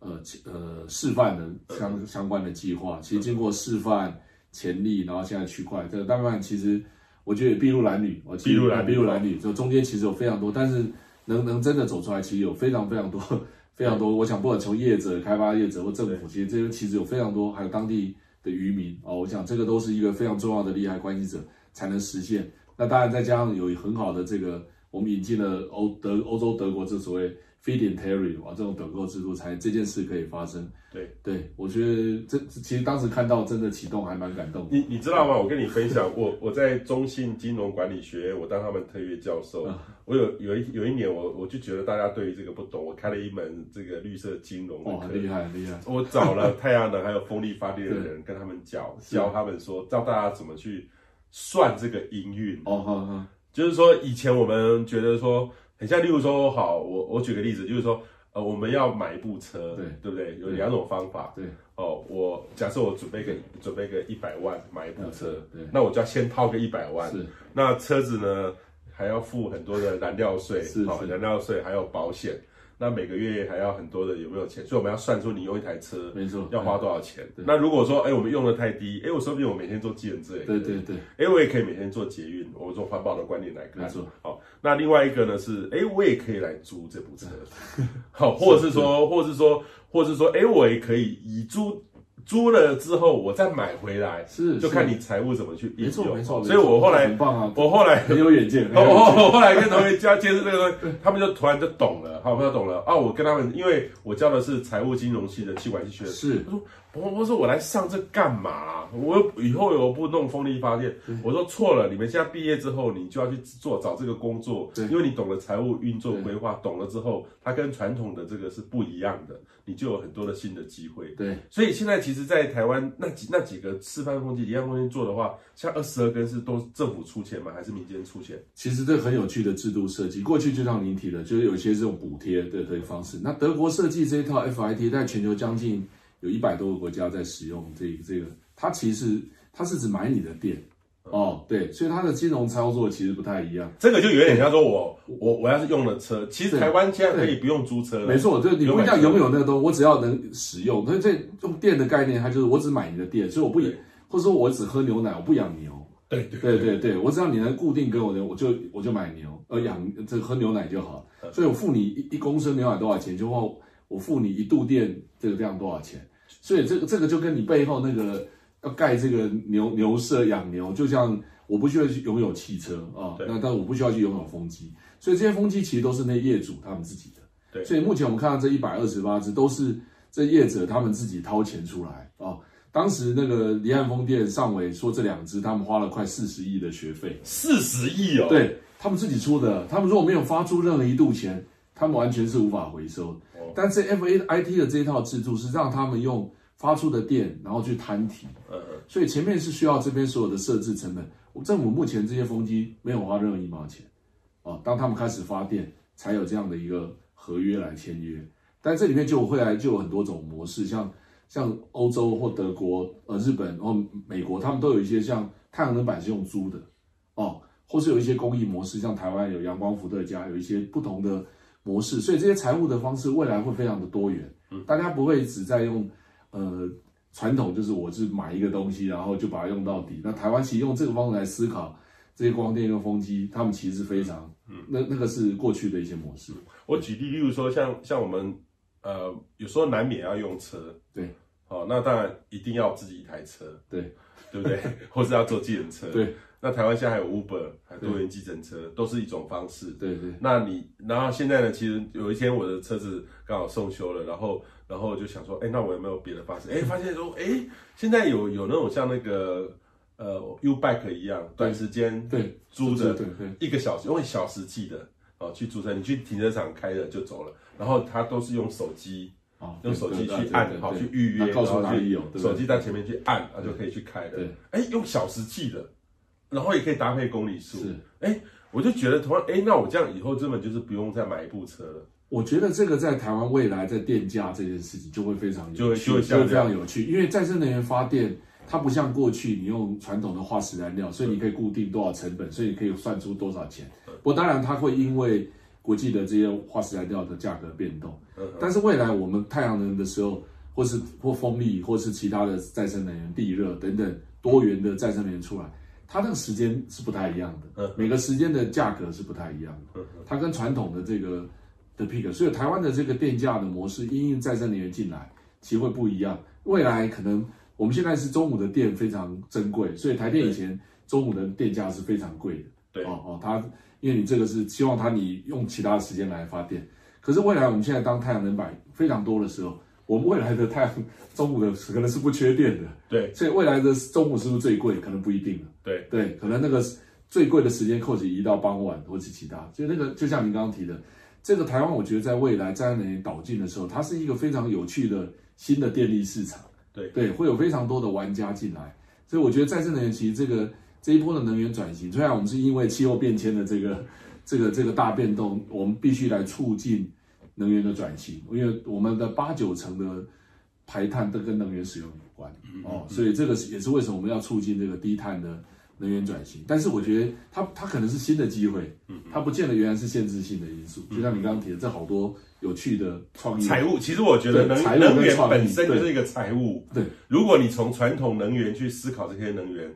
Speaker 2: 呃呃，示范的相相关的计划，其实经过示范、潜力，然后现在区块，这个当然其实我觉得筚路蓝缕，我筚路蓝筚路蓝缕，就中间其实有非常多，但是能能真的走出来，其实有非常非常多 非常多。我想，不管从业者、开发业者或政府，其实这边其实有非常多，还有当地的渔民啊，我想这个都是一个非常重要的利害关系者才能实现。那当然再加上有很好的这个，我们引进了欧德欧洲德国这所谓。Feed-in-tariff 啊，这种等购制度才这件事可以发生。
Speaker 1: 对
Speaker 2: 对，我觉得这其实当时看到真的启动还蛮感动的。
Speaker 1: 你你知道吗？我跟你分享，我我在中信金融管理学院，我当他们特约教授。啊、我有有一有一年我，我我就觉得大家对于这个不懂，我开了一门这个绿色金融的课。
Speaker 2: 很厉害，厉害。
Speaker 1: 我找了太阳能还有风力发电的人，跟他们教教他们说，教大家怎么去算这个营运。
Speaker 2: 哦，好好。
Speaker 1: 就是说，以前我们觉得说。很像，例如说，好，我我举个例子，就是说，呃，我们要买一部车，对对不对？有两种方法，
Speaker 2: 对，
Speaker 1: 哦，我假设我准备个准备个一百万买一部车，对，那我就要先掏个一百万，是，那车子呢还要付很多的燃料税，是，好，燃料税还有保险。那每个月还要很多的有没有钱？所以我们要算出你用一台车，没错，要花多少钱。那如果说，哎，我们用的太低，哎，我说不定我每天做计程车，
Speaker 2: 对对对，
Speaker 1: 哎，我也可以每天做捷运，我从环保的观点来看，没错。好，那另外一个呢是，哎，我也可以来租这部车，好，或者是说，或者是说，或者是说，哎，我也可以以租。租了之后，我再买回来，是就看你财务怎么去运用。没错没错，所以我后来很棒啊，我后来
Speaker 2: 很有远见。
Speaker 1: 我我后来跟同学交接触这个东西，他们就突然就懂了，好，他们就懂了啊！我跟他们，因为我教的是财务金融系的气管系学的，是他说。我我说我来上这干嘛？我以后我不弄风力发电。我说错了，你们现在毕业之后，你就要去做找这个工作，因为你懂了财务运作规划，懂了之后，它跟传统的这个是不一样的，你就有很多的新的机会。对，所以现在其实，在台湾那几那几个示范风机、离岸风机做的话，像二十二根是都政府出钱吗？还是民间出钱？
Speaker 2: 其实这很有趣的制度设计，过去就像您提的，就是有一些这种补贴的这个方式。那德国设计这一套 FIT 在全球将近。有一百多个国家在使用这个这个，它其实它是指买你的电。哦，对，所以它的金融操作其实不太一样。
Speaker 1: 这个就有点像说我，我我我要是用了车，其实台湾现在可以不用租车了。
Speaker 2: 没错，就你不一定要拥有那个东西，我只要能使用。所以这用电的概念，它就是我只买你的电，所以我不，或者说我只喝牛奶，我不养牛。
Speaker 1: 对对对对
Speaker 2: 对，我只要你能固定给我的，我就我就买牛，呃养这喝牛奶就好。所以我付你一一公升牛奶多少钱，就话我付你一度电这个量多少钱。所以这个这个就跟你背后那个。要盖这个牛牛舍养牛，就像我不需要去拥有汽车啊，那但我不需要去拥有风机，所以这些风机其实都是那业主他们自己的。对，所以目前我们看到这一百二十八只都是这业者他们自己掏钱出来啊。当时那个离岸风电上尾说这两只他们花了快四十亿的学费，
Speaker 1: 四十亿哦，
Speaker 2: 对他们自己出的，他们如果没有发出任何一度钱，他们完全是无法回收。哦，但是 FAIT 的这一套制度是让他们用。发出的电，然后去摊提，所以前面是需要这边所有的设置成本。政府目前这些风机没有花任何一毛钱，啊，当他们开始发电，才有这样的一个合约来签约。但这里面就会来就有很多种模式，像像欧洲或德国、呃日本或美国，他们都有一些像太阳能板是用租的，哦，或是有一些公益模式，像台湾有阳光伏特加，有一些不同的模式。所以这些财务的方式未来会非常的多元，大家不会只在用。呃，传统就是我是买一个东西，然后就把它用到底。那台湾其实用这个方式来思考这些光电跟风机，他们其实是非常，嗯，那那个是过去的一些模式。
Speaker 1: 我举例，例如说像像我们，呃，有时候难免要用车，
Speaker 2: 对，
Speaker 1: 好，那当然一定要自己一台车，
Speaker 2: 对，
Speaker 1: 对不对？或是要坐计程车，
Speaker 2: 对。
Speaker 1: 那台湾现在还有 Uber，还有多元计程车，都是一种方式。
Speaker 2: 对对。
Speaker 1: 那你，然后现在呢？其实有一天我的车子刚好送修了，然后，然后就想说，哎，那我有没有别的方式？哎，发现说，哎，现在有有那种像那个呃 U-Bike 一样，短时间对租的，对对，一个小时用小时计的哦去租车，你去停车场开了就走了，然后他都是用手机哦，用手机去按，好去预约，
Speaker 2: 告诉哪里有，
Speaker 1: 手机在前面去按，啊就可以去开的。哎，用小时计的。然后也可以搭配公里数，是，哎，我就觉得同样，哎，那我这样以后根本就是不用再买一部车了。
Speaker 2: 我觉得这个在台湾未来在电价这件事情就会非常有趣，就会就会非常有趣，因为再生能源发电，它不像过去你用传统的化石燃料，所以你可以固定多少成本，所以你可以算出多少钱。不过当然它会因为国际的这些化石燃料的价格变动，但是未来我们太阳能的时候，或是或风力，或是其他的再生能源、地热等等多元的再生能源出来。它那个时间是不太一样的，每个时间的价格是不太一样的。它跟传统的这个的 peak，所以台湾的这个电价的模式，因应再生能源进来，其实会不一样。未来可能我们现在是中午的电非常珍贵，所以台电以前中午的电价是非常贵的。对哦哦，它因为你这个是希望它你用其他的时间来发电，可是未来我们现在当太阳能板非常多的时候。我们未来的太阳中午的可能是不缺电的，
Speaker 1: 对，
Speaker 2: 所以未来的中午是不是最贵？可能不一定了，
Speaker 1: 对
Speaker 2: 对，可能那个最贵的时间扣起移到傍晚或是其他，所以那个就像您刚刚提的，这个台湾我觉得在未来再生能源导进的时候，它是一个非常有趣的新的电力市场，
Speaker 1: 对。
Speaker 2: 对，会有非常多的玩家进来，所以我觉得再生能源其实这个这一波的能源转型，虽然我们是因为气候变迁的这个这个这个大变动，我们必须来促进。能源的转型，因为我们的八九成的排碳都跟能源使用有关。哦，所以这个也是为什么我们要促进这个低碳的能源转型。但是我觉得它它可能是新的机会，它不见得原来是限制性的因素。就像你刚刚提的，这好多有趣的创意
Speaker 1: 财务，其实我觉得能能源本身就是一个财务。
Speaker 2: 对，
Speaker 1: 如果你从传统能源去思考这些能源，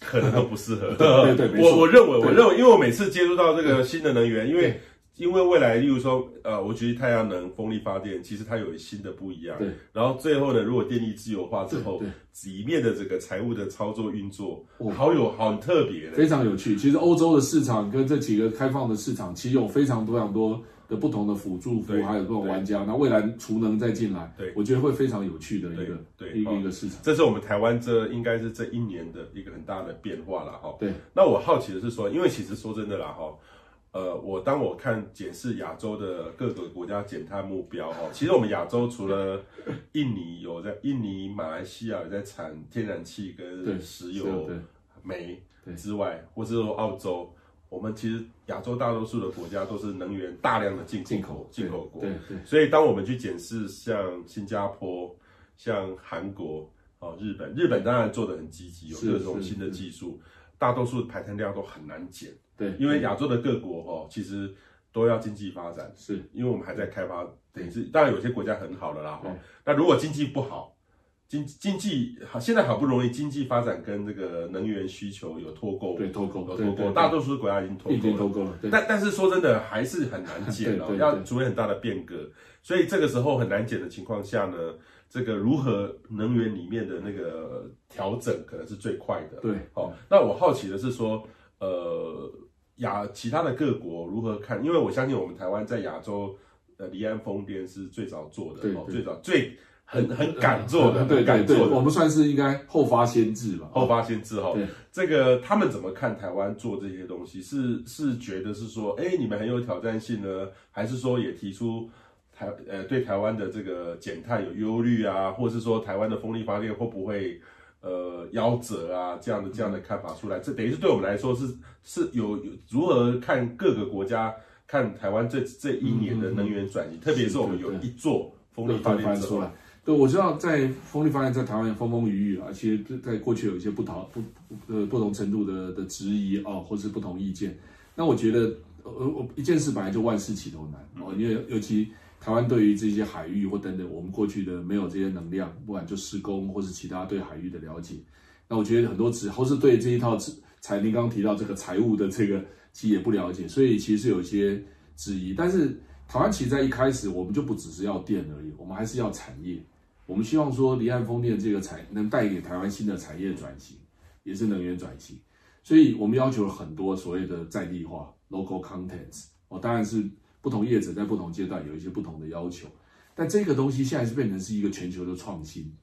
Speaker 1: 可能都不适合。
Speaker 2: 对 对，
Speaker 1: 我我认为我认为，因为我每次接触到这个新的能源，因为。因为未来，例如说，呃，我觉得太阳能、风力发电，其实它有新的不一样。
Speaker 2: 对。
Speaker 1: 然后最后呢，如果电力自由化之后，里面的这个财务的操作运作，好有好很特别，
Speaker 2: 非常有趣。其实欧洲的市场跟这几个开放的市场，其实有非常多、非常多的不同的辅助服务，还有各种玩家。那未来储能再进来，对，我觉得会非常有趣的一个对一个一个市场。
Speaker 1: 这是我们台湾这应该是这一年的一个很大的变化了哈。
Speaker 2: 对。
Speaker 1: 那我好奇的是说，因为其实说真的啦哈。呃，我当我看检视亚洲的各个国家减碳目标哈，其实我们亚洲除了印尼有在印尼、马来西亚有在产天然气跟石油煤之外，或是说澳洲，我们其实亚洲大多数的国家都是能源大量的进
Speaker 2: 进口
Speaker 1: 进口国，
Speaker 2: 对对。
Speaker 1: 所以当我们去检视像新加坡、像韩国、哦日本，日本当然做的很积极，有各种新的技术，大多数排碳量都很难减。
Speaker 2: 对，
Speaker 1: 因为亚洲的各国哦，其实都要经济发展，
Speaker 2: 是因
Speaker 1: 为我们还在开发，等于是当然有些国家很好了啦哈。那如果经济不好，经经济好，现在好不容易经济发展跟这个能源需求有脱钩，
Speaker 2: 对脱钩，
Speaker 1: 有脱钩，大多数国家已经脱钩
Speaker 2: 脱钩了。
Speaker 1: 但但是说真的，还是很难减哦，要出现很大的变革。所以这个时候很难减的情况下呢，这个如何能源里面的那个调整可能是最快的。
Speaker 2: 对，
Speaker 1: 好，那我好奇的是说，呃，亚其他的各国如何看？因为我相信我们台湾在亚洲，呃，离岸风电是最早做的，哦，最早最。很很敢做的，
Speaker 2: 对敢做的，我们算是应该后发先至吧，
Speaker 1: 后发先至哈。这个他们怎么看台湾做这些东西？是是觉得是说，哎，你们很有挑战性呢，还是说也提出台呃对台湾的这个减碳有忧虑啊，或是说台湾的风力发电会不会呃夭折啊？这样的这样的看法出来，这等于是对我们来说是是有如何看各个国家看台湾这这一年的能源转型，特别是我们有一座风力发电出来。
Speaker 2: 对，我知道在风力发电在台湾风风雨雨啊，其实在过去有一些不同不呃不同程度的的质疑啊，或是不同意见。那我觉得呃我一件事本来就万事起头难哦，因为尤其台湾对于这些海域或等等，我们过去的没有这些能量，不管就施工或是其他对海域的了解。那我觉得很多只或是对这一套财，您刚刚提到这个财务的这个其实也不了解，所以其实有一些质疑。但是台湾其实在一开始我们就不只是要电而已，我们还是要产业。我们希望说，离岸风电这个产能带给台湾新的产业转型，也是能源转型，所以我们要求很多所谓的在地化 （local contents）。哦，当然是不同业者在不同阶段有一些不同的要求，但这个东西现在是变成是一个全球的创新。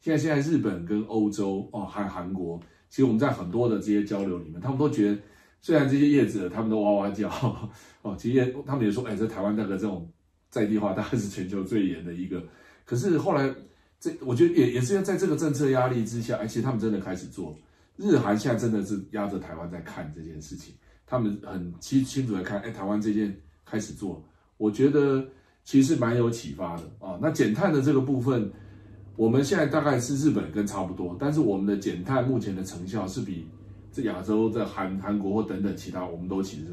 Speaker 2: 现在，现在日本跟欧洲哦，还有韩国，其实我们在很多的这些交流里面，他们都觉得，虽然这些业者他们都哇哇叫哦，其实他们也说，哎，在台湾那个这种在地化，大概是全球最严的一个。可是后来，这我觉得也也是要在这个政策压力之下，而且他们真的开始做。日韩现在真的是压着台湾在看这件事情，他们很清清楚的看，哎，台湾这件开始做，我觉得其实蛮有启发的啊。那减碳的这个部分，我们现在大概是日本跟差不多，但是我们的减碳目前的成效是比这亚洲在韩韩国或等等其他，我们都其实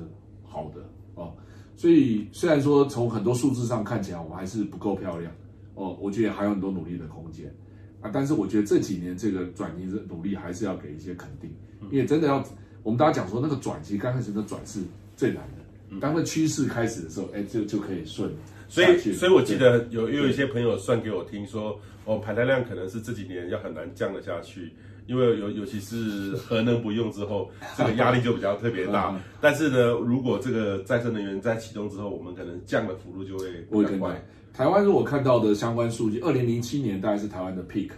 Speaker 2: 好的哦。所以虽然说从很多数字上看起来，我们还是不够漂亮。哦，我觉得还有很多努力的空间啊！但是我觉得这几年这个转型的努力还是要给一些肯定，因为真的要我们大家讲说那个转型刚开始的转是最难的，当那趋势开始的时候，哎，就就可以顺。
Speaker 1: 所以，所以我记得有有一些朋友算给我听说，哦，排碳量可能是这几年要很难降得下去，因为尤尤其是核能不用之后，这个压力就比较特别大。但是呢，如果这个再生能源在启动之后，我们可能降的幅度就会比较快。
Speaker 2: 台湾如果看到的相关数据，二零零七年大概是台湾的 peak，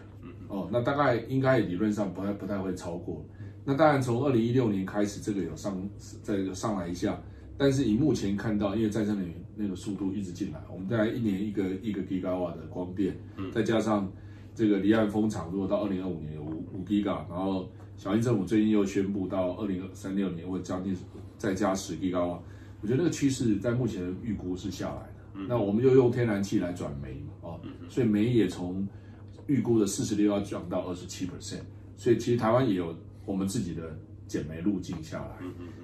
Speaker 2: 哦，那大概应该理论上不太不太会超过。那当然从二零一六年开始，这个有上再有上来一下，但是以目前看到，因为再生能源那个速度一直进来，我们大概一年一个一个 gigawatt 的光电，再加上这个离岸风场，如果到二零二五年有五五 giga，然后小英政府最近又宣布到二零三六年会将近再加十 gigawatt，我觉得那个趋势在目前的预估是下来的。那我们就用天然气来转煤嘛，哦，所以煤也从预估的四十六要降到二十七 percent，所以其实台湾也有我们自己的减煤路径下来。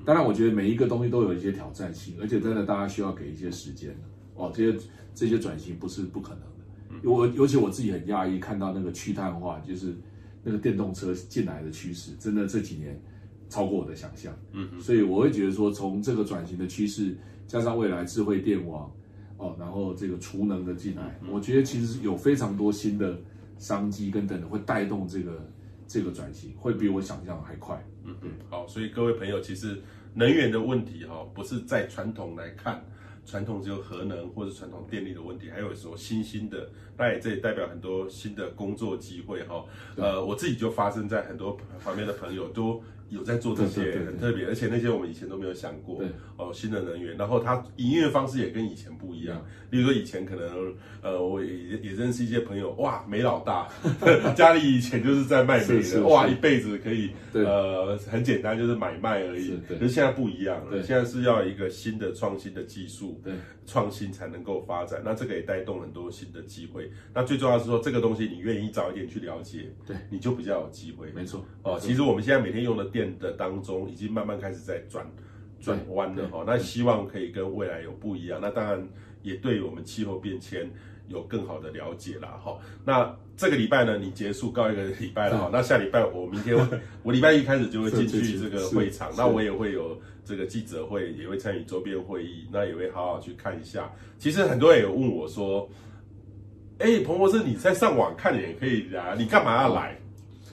Speaker 2: 当然，我觉得每一个东西都有一些挑战性，而且真的大家需要给一些时间哦，这些这些转型不是不可能的。我尤其我自己很讶异，看到那个去碳化，就是那个电动车进来的趋势，真的这几年超过我的想象。嗯，所以我会觉得说，从这个转型的趋势，加上未来智慧电网。哦，然后这个储能的进来，我觉得其实有非常多新的商机跟等等会带动这个这个转型，会比我想象的还快。
Speaker 1: 嗯嗯，好，所以各位朋友，其实能源的问题哈，不是在传统来看，传统只有核能或者传统电力的问题，还有什么新兴的，那也这也代表很多新的工作机会哈。呃，我自己就发生在很多旁边的朋友都有在做这些很特别，而且那些我们以前都没有想过。
Speaker 2: 对
Speaker 1: 哦，新的能源，然后它营业方式也跟以前不一样。比如说以前可能，呃，我也也认识一些朋友，哇，煤老大，家里以前就是在卖煤的，哇，一辈子可以，呃，很简单，就是买卖而已。可是现在不一样了，现在是要一个新的创新的技术，对，创新才能够发展。那这个也带动很多新的机会。那最重要是说，这个东西你愿意早一点去了解，对，你就比较有机会。
Speaker 2: 没错。
Speaker 1: 哦，其实我们现在每天用的电的当中，已经慢慢开始在转转弯了哈。那希望可以跟未来有不一样。那当然也对我们气候变迁有更好的了解啦哈。那这个礼拜呢，你结束告一个礼拜了哈。那下礼拜我明天 我礼拜一开始就会进去这个会场，那我也会有这个记者会，也会参与周边会议，那也会好好去看一下。其实很多人有问我说，哎，彭博士你在上网看也可以啊，你干嘛要来？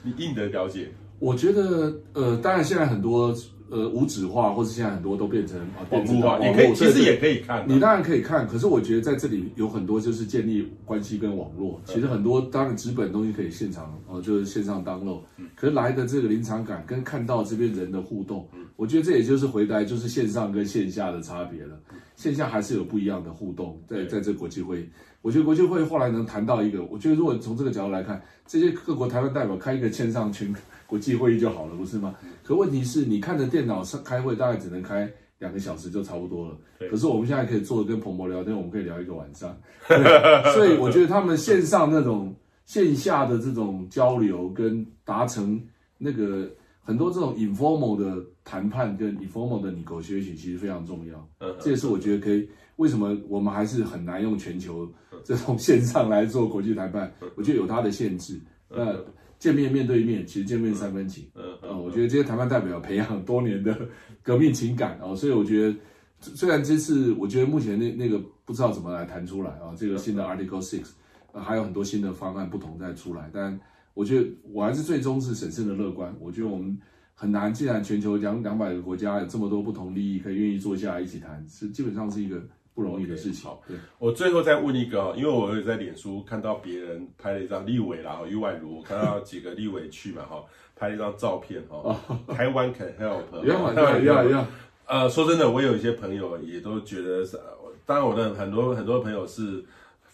Speaker 1: 你硬的了解。
Speaker 2: 我觉得，呃，当然现在很多，呃，无纸化，或者现在很多都变成啊，
Speaker 1: 网络化，也可以，其实也可以看。
Speaker 2: 你当然可以看，可是我觉得在这里有很多就是建立关系跟网络。其实很多当然纸本东西可以现场哦，就是线上 download。可是来的这个临场感跟看到这边人的互动，我觉得这也就是回来就是线上跟线下的差别了。线下还是有不一样的互动，在在这国际会议。我觉得国际会议后来能谈到一个，我觉得如果从这个角度来看，这些各国台湾代表开一个线上群国际会议就好了，不是吗？可问题是你看着电脑上开会，大概只能开两个小时就差不多了。可是我们现在可以坐着跟彭博聊天，我们可以聊一个晚上。所以我觉得他们线上那种线下的这种交流跟达成那个很多这种 informal 的谈判跟 informal 的 negotiation 其实非常重要。这也是我觉得可以。为什么我们还是很难用全球这种线上来做国际谈判？我觉得有它的限制。那见面面对面，其实见面三分情。嗯嗯，我觉得这些谈判代表培养多年的革命情感啊，所以我觉得虽然这次我觉得目前那那个不知道怎么来谈出来啊，这个新的 Article Six，还有很多新的方案不同再出来，但我觉得我还是最终是审慎的乐观。我觉得我们很难，既然全球两两百个国家有这么多不同利益，可以愿意坐下来一起谈，是基本上是一个。不容易的事情。Okay, 好，对我
Speaker 1: 最后再问一个，因为我有在脸书看到别人拍了一张立委啦，哈，余宛如，看到几个立委去嘛，哈，拍了一张照片，哈，台湾 can help，
Speaker 2: 要要要要，
Speaker 1: 呃，说真的，我有一些朋友也都觉得是，当然我的很多很多朋友是。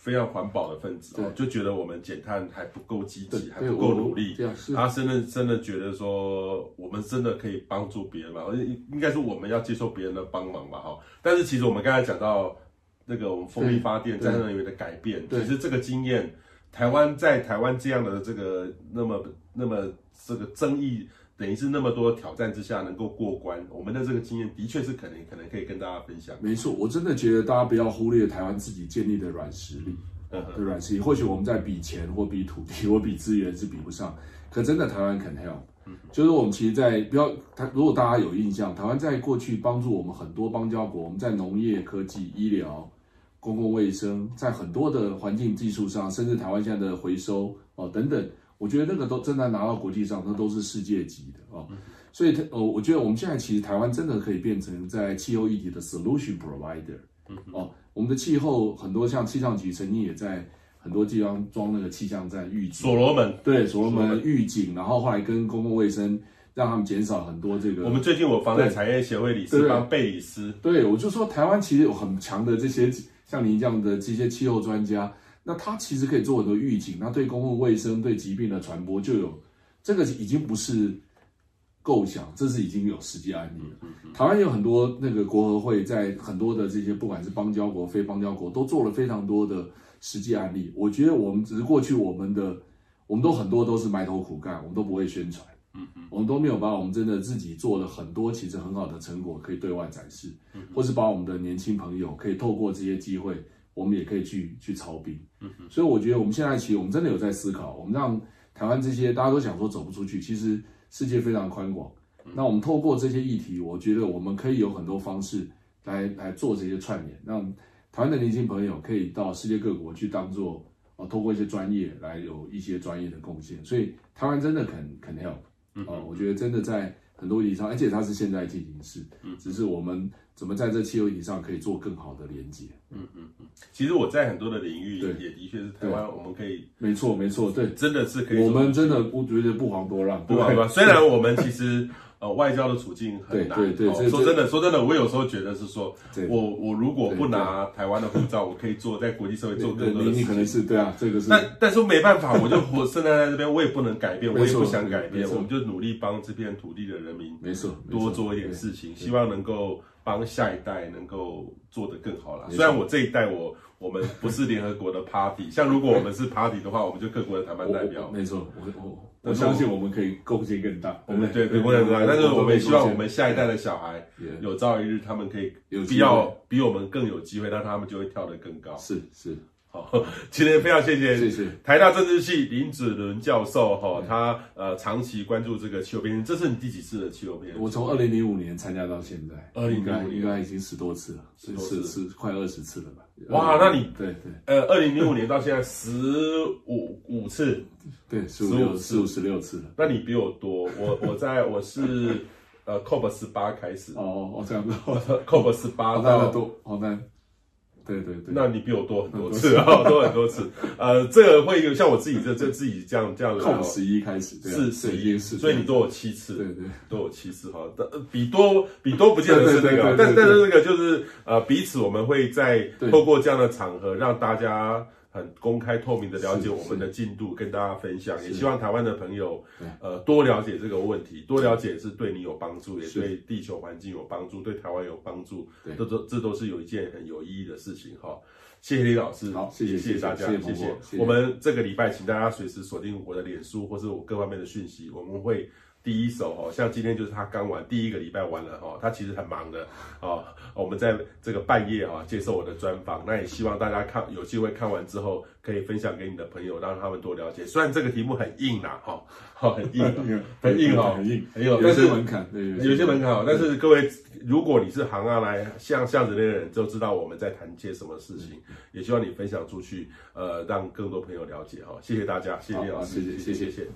Speaker 1: 非常环保的分子哦，就觉得我们减碳还不够积极，还不够努力。他真的真的觉得说，我们真的可以帮助别人嘛？应应该是我们要接受别人的帮忙吧？哈。但是其实我们刚才讲到那个我们风力发电再生能源的改变，其实这个经验，台湾在台湾这样的这个那么那么这个争议。等于是那么多挑战之下能够过关，我们的这个经验的确是可能可能可以跟大家分享。
Speaker 2: 没错，我真的觉得大家不要忽略台湾自己建立的软实力，的软实力。或许我们在比钱或比土地或比资源是比不上，可真的台湾 can help。就是我们其实在，在不要台，如果大家有印象，台湾在过去帮助我们很多邦交国，我们在农业、科技、医疗、公共卫生，在很多的环境技术上，甚至台湾现在的回收哦等等。我觉得那个都真的拿到国际上，那都是世界级的哦。所以，呃，我觉得我们现在其实台湾真的可以变成在气候议题的 solution provider。哦，我们的气候很多像气象局曾经也在很多地方装那个气象站预警，
Speaker 1: 所罗门
Speaker 2: 对所罗门预警，然后后来跟公共卫生让他们减少很多这个。
Speaker 1: 我们最近我防灾产业协会理事长贝里斯，
Speaker 2: 对，我就说台湾其实有很强的这些像您这样的这些气候专家。那它其实可以做很多预警，那对公共卫生、对疾病的传播就有这个已经不是构想，这是已经有实际案例了。台湾有很多那个国合会在很多的这些不管是邦交国、非邦交国都做了非常多的实际案例。我觉得我们只是过去我们的我们都很多都是埋头苦干，我们都不会宣传，嗯嗯，我们都没有把我们真的自己做了很多其实很好的成果可以对外展示，或是把我们的年轻朋友可以透过这些机会。我们也可以去去操兵，嗯哼，所以我觉得我们现在其实我们真的有在思考，我们让台湾这些大家都想说走不出去，其实世界非常宽广，那我们透过这些议题，我觉得我们可以有很多方式来来做这些串联，让台湾的年轻朋友可以到世界各国去当做啊，透过一些专业来有一些专业的贡献，所以台湾真的肯肯 help 啊，我觉得真的在很多议题上，而且它是现在进行式，只是我们。怎么在这气候议题上可以做更好的连接？
Speaker 1: 嗯嗯嗯。其实我在很多的领域
Speaker 2: 对
Speaker 1: 也的确是台湾，我们可以
Speaker 2: 没错没错，对，
Speaker 1: 真的是可以。
Speaker 2: 我们真的不觉得不遑多让，
Speaker 1: 不遑多让。虽然我们其实。呃，外交的处境很难。对对对，说真的，说真的，我有时候觉得是说，我我如果不拿台湾的护照，我可以做在国际社会做更多的事情。
Speaker 2: 你可能是对啊，这个是。
Speaker 1: 但但是没办法，我就 我生在在这边，我也不能改变，我也不想改变，我们就努力帮这片土地的人民，
Speaker 2: 没错，
Speaker 1: 多做一点事情，希望能够帮下一代能够做得更好啦。虽然我这一代我我们不是联合国的 party，像如果我们是 party 的话，我们就各国的谈判代表。
Speaker 2: 没错，我我。我相信我们可以贡献更大，
Speaker 1: 我们对可以贡献更大，但是我们也希望我们下一代的小孩，有朝一日他们可以有比较比我们更有机会，那他们就会跳得更高。
Speaker 2: 是是，好，
Speaker 1: 今天非常谢谢谢谢台大政治系林子伦教授哈，他呃长期关注这个气候变迁，这是你第几次的气候变迁？
Speaker 2: 我从二零零五年参加到现在，二零零五应该已经十多次了，十次是快二十次了吧？
Speaker 1: 哇，那你
Speaker 2: 对对，
Speaker 1: 呃，二零零五年到现在十五五次，
Speaker 2: 对，十五十五十六次了。
Speaker 1: 那你比我多，我 我在我是呃 COP 十八开始，
Speaker 2: 哦哦这样子，
Speaker 1: COP 十八
Speaker 2: 到多好难。对对对，
Speaker 1: 那你比我多很多次啊，多很多次。呃，这个会有像我自己这 这自己这样这样
Speaker 2: ，COP 十一开始，
Speaker 1: 是十一，所以你多我七次，
Speaker 2: 对对，
Speaker 1: 多我七次哈。比多比多不见得是那个，但但是那个就是呃彼此我们会在透过这样的场合让大家。很公开透明的了解我们的进度，跟大家分享，也希望台湾的朋友，呃，多了解这个问题，多了解是对你有帮助，也对地球环境有帮助，对台湾有帮助，这都这都是有一件很有意义的事情哈。谢谢李老师，
Speaker 2: 好，谢谢谢谢大家，谢谢。
Speaker 1: 我们这个礼拜，请大家随时锁定我的脸书或是我各方面的讯息，我们会。第一手哦，像今天就是他刚完第一个礼拜完了哈，他其实很忙的哦。我们在这个半夜哈接受我的专访，那也希望大家看有机会看完之后可以分享给你的朋友，让他们多了解。虽然这个题目很硬呐哈，好 很硬，很硬哈，很硬，很有，
Speaker 2: 有些门槛，
Speaker 1: 有些门槛。但是各位，如果你是行啊来像这样子的人，就知道我们在谈些什么事情。也希望你分享出去，呃，让更多朋友了解哈。谢谢大家，谢谢李老师，谢谢谢谢谢。